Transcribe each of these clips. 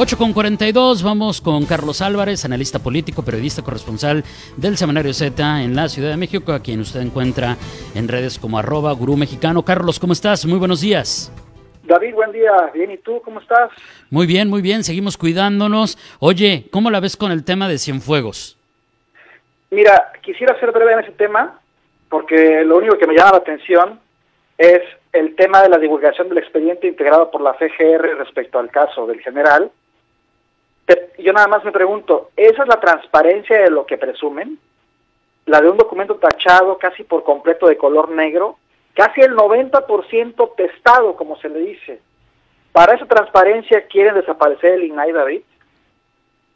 8 con 42, vamos con Carlos Álvarez, analista político, periodista corresponsal del Semanario Z en la Ciudad de México, a quien usted encuentra en redes como arroba gurú mexicano. Carlos, ¿cómo estás? Muy buenos días. David, buen día. Bien, ¿y tú cómo estás? Muy bien, muy bien, seguimos cuidándonos. Oye, ¿cómo la ves con el tema de Cienfuegos? Mira, quisiera ser breve en ese tema, porque lo único que me llama la atención es el tema de la divulgación del expediente integrado por la FGR respecto al caso del general, yo nada más me pregunto, ¿esa es la transparencia de lo que presumen? La de un documento tachado casi por completo de color negro, casi el 90% testado, como se le dice. Para esa transparencia quieren desaparecer el INAI David.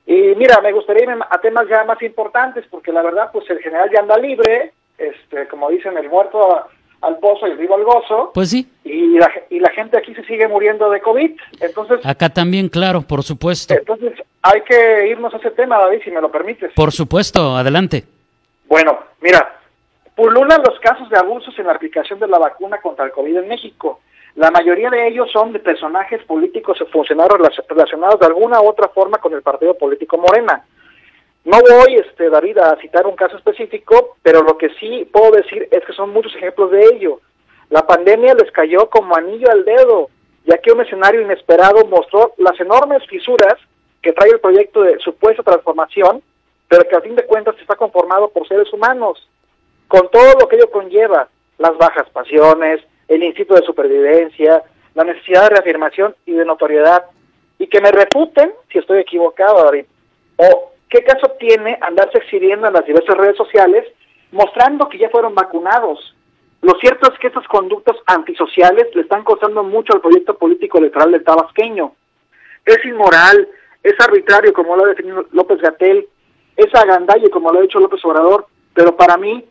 Y mira, me gustaría irme a temas ya más importantes, porque la verdad, pues el general ya anda libre, este, como dicen, el muerto al pozo y el vivo al gozo. Pues sí. Y la, y la gente aquí se sigue muriendo de COVID. Entonces. Acá también, claro, por supuesto. Entonces, hay que irnos a ese tema, David, si me lo permites. Por supuesto, adelante. Bueno, mira, pululan los casos de abusos en la aplicación de la vacuna contra el COVID en México. La mayoría de ellos son de personajes políticos o funcionarios relacionados de alguna u otra forma con el partido político Morena. No voy, este, David, a citar un caso específico, pero lo que sí puedo decir es que son muchos ejemplos de ello. La pandemia les cayó como anillo al dedo, ya que un escenario inesperado mostró las enormes fisuras que trae el proyecto de supuesta transformación, pero que a fin de cuentas está conformado por seres humanos, con todo lo que ello conlleva, las bajas pasiones, el instinto de supervivencia, la necesidad de reafirmación y de notoriedad, y que me refuten si estoy equivocado, David, o ¿Qué caso tiene andarse exhibiendo en las diversas redes sociales mostrando que ya fueron vacunados? Lo cierto es que estas conductas antisociales le están costando mucho al proyecto político electoral del tabasqueño. Es inmoral, es arbitrario, como lo ha definido López Gatel, es agandalle, como lo ha dicho López Obrador, pero para mí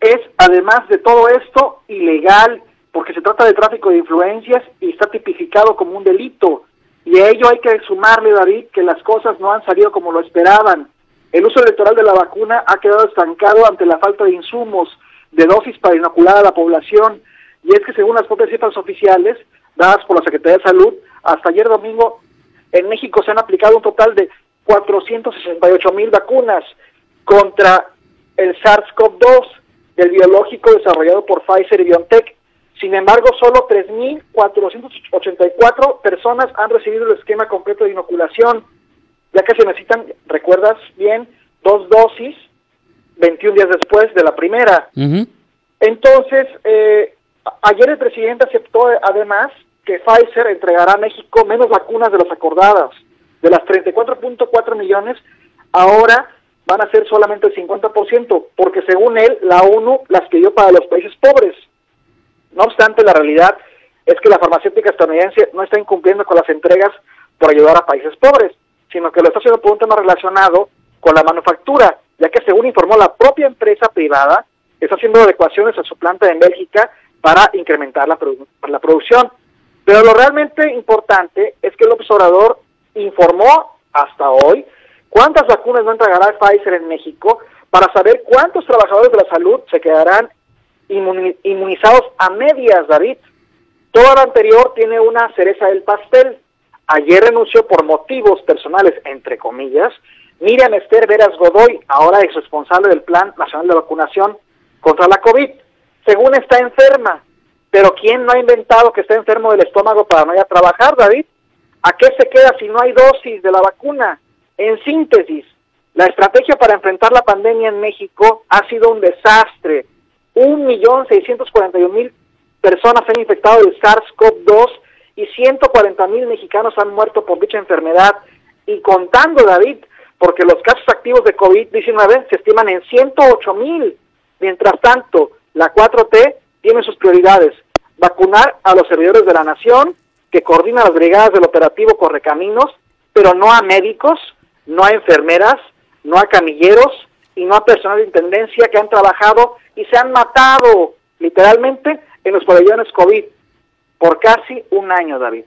es, además de todo esto, ilegal, porque se trata de tráfico de influencias y está tipificado como un delito. Y a ello hay que sumarle, David, que las cosas no han salido como lo esperaban. El uso electoral de la vacuna ha quedado estancado ante la falta de insumos, de dosis para inocular a la población. Y es que según las propias cifras oficiales, dadas por la Secretaría de Salud, hasta ayer domingo en México se han aplicado un total de 468 mil vacunas contra el SARS-CoV-2 del biológico desarrollado por Pfizer y BioNTech sin embargo, solo 3.484 personas han recibido el esquema completo de inoculación, ya que se necesitan, recuerdas bien, dos dosis 21 días después de la primera. Entonces, eh, ayer el presidente aceptó además que Pfizer entregará a México menos vacunas de las acordadas. De las 34.4 millones, ahora van a ser solamente el 50%, porque según él, la ONU las pidió para los países pobres. No obstante, la realidad es que la farmacéutica estadounidense no está incumpliendo con las entregas por ayudar a países pobres, sino que lo está haciendo por un tema relacionado con la manufactura, ya que según informó la propia empresa privada, está haciendo adecuaciones a su planta en Bélgica para incrementar la, la producción. Pero lo realmente importante es que el observador informó hasta hoy cuántas vacunas no entregará Pfizer en México para saber cuántos trabajadores de la salud se quedarán inmunizados a medias, David. Todo lo anterior tiene una cereza del pastel. Ayer renunció por motivos personales, entre comillas, Miriam Esther Veras Godoy, ahora ex responsable del Plan Nacional de Vacunación contra la COVID. Según está enferma, pero ¿quién no ha inventado que está enfermo del estómago para no ir a trabajar, David? ¿A qué se queda si no hay dosis de la vacuna? En síntesis, la estrategia para enfrentar la pandemia en México ha sido un desastre 1.641.000 personas han infectado del SARS-CoV-2 y 140.000 mexicanos han muerto por dicha enfermedad. Y contando, David, porque los casos activos de COVID-19 se estiman en 108.000. Mientras tanto, la 4T tiene sus prioridades. Vacunar a los servidores de la nación, que coordinan las brigadas del operativo Correcaminos, pero no a médicos, no a enfermeras, no a camilleros y no a personal de intendencia que han trabajado y se han matado literalmente en los pabellones COVID por casi un año, David.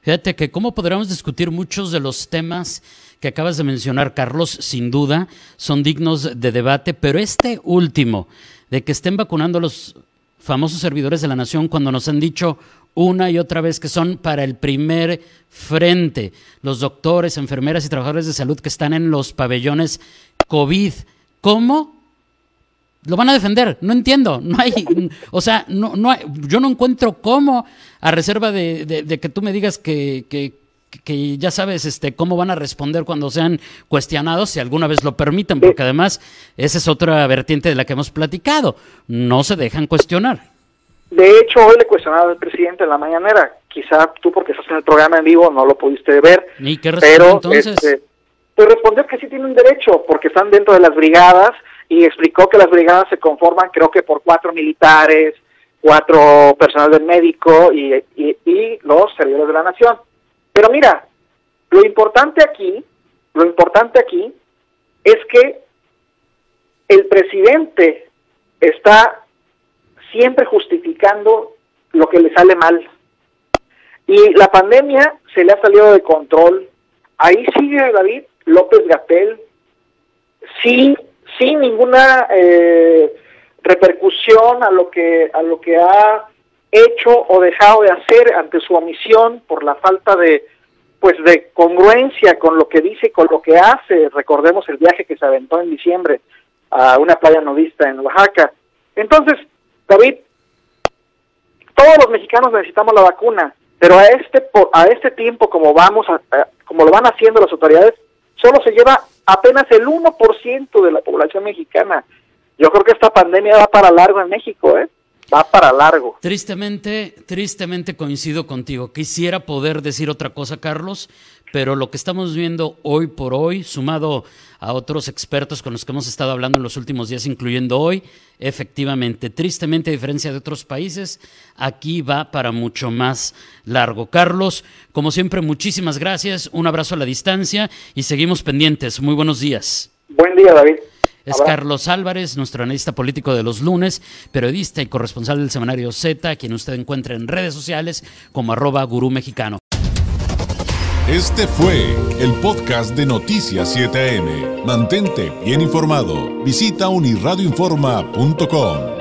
Fíjate que cómo podríamos discutir muchos de los temas que acabas de mencionar, Carlos, sin duda, son dignos de debate, pero este último, de que estén vacunando a los famosos servidores de la nación cuando nos han dicho una y otra vez que son para el primer frente, los doctores, enfermeras y trabajadores de salud que están en los pabellones COVID. ¿Cómo? Lo van a defender, no entiendo, no hay, o sea, no, no yo no encuentro cómo, a reserva de, que tú me digas que, que, ya sabes este, cómo van a responder cuando sean cuestionados, si alguna vez lo permiten, porque además esa es otra vertiente de la que hemos platicado, no se dejan cuestionar. De hecho, hoy le cuestionaba al presidente en la mañanera, quizá tú porque estás en el programa en vivo no lo pudiste ver, ¿Y qué pero entonces? Este, pues respondió que sí tiene un derecho, porque están dentro de las brigadas, y explicó que las brigadas se conforman creo que por cuatro militares, cuatro personal del médico y, y, los servidores de la nación. Pero mira, lo importante aquí, lo importante aquí es que el presidente está siempre justificando lo que le sale mal. Y la pandemia se le ha salido de control. Ahí sigue David López Gatel, sí sin ninguna eh, repercusión a lo que a lo que ha hecho o dejado de hacer ante su omisión por la falta de pues de congruencia con lo que dice con lo que hace. Recordemos el viaje que se aventó en diciembre a una playa nudista en Oaxaca. Entonces, David, todos los mexicanos necesitamos la vacuna, pero a este a este tiempo como vamos a, como lo van haciendo las autoridades, solo se lleva apenas el 1% de la población mexicana. Yo creo que esta pandemia va para largo en México, ¿eh? Va para largo. Tristemente, tristemente coincido contigo. Quisiera poder decir otra cosa, Carlos, pero lo que estamos viendo hoy por hoy, sumado a otros expertos con los que hemos estado hablando en los últimos días, incluyendo hoy, efectivamente, tristemente, a diferencia de otros países, aquí va para mucho más largo. Carlos, como siempre, muchísimas gracias, un abrazo a la distancia y seguimos pendientes. Muy buenos días. Buen día, David. Es Carlos Álvarez, nuestro analista político de los lunes, periodista y corresponsal del semanario Z, quien usted encuentra en redes sociales como arroba gurú mexicano. Este fue el podcast de Noticias 7am. Mantente bien informado. Visita unirradioinforma.com.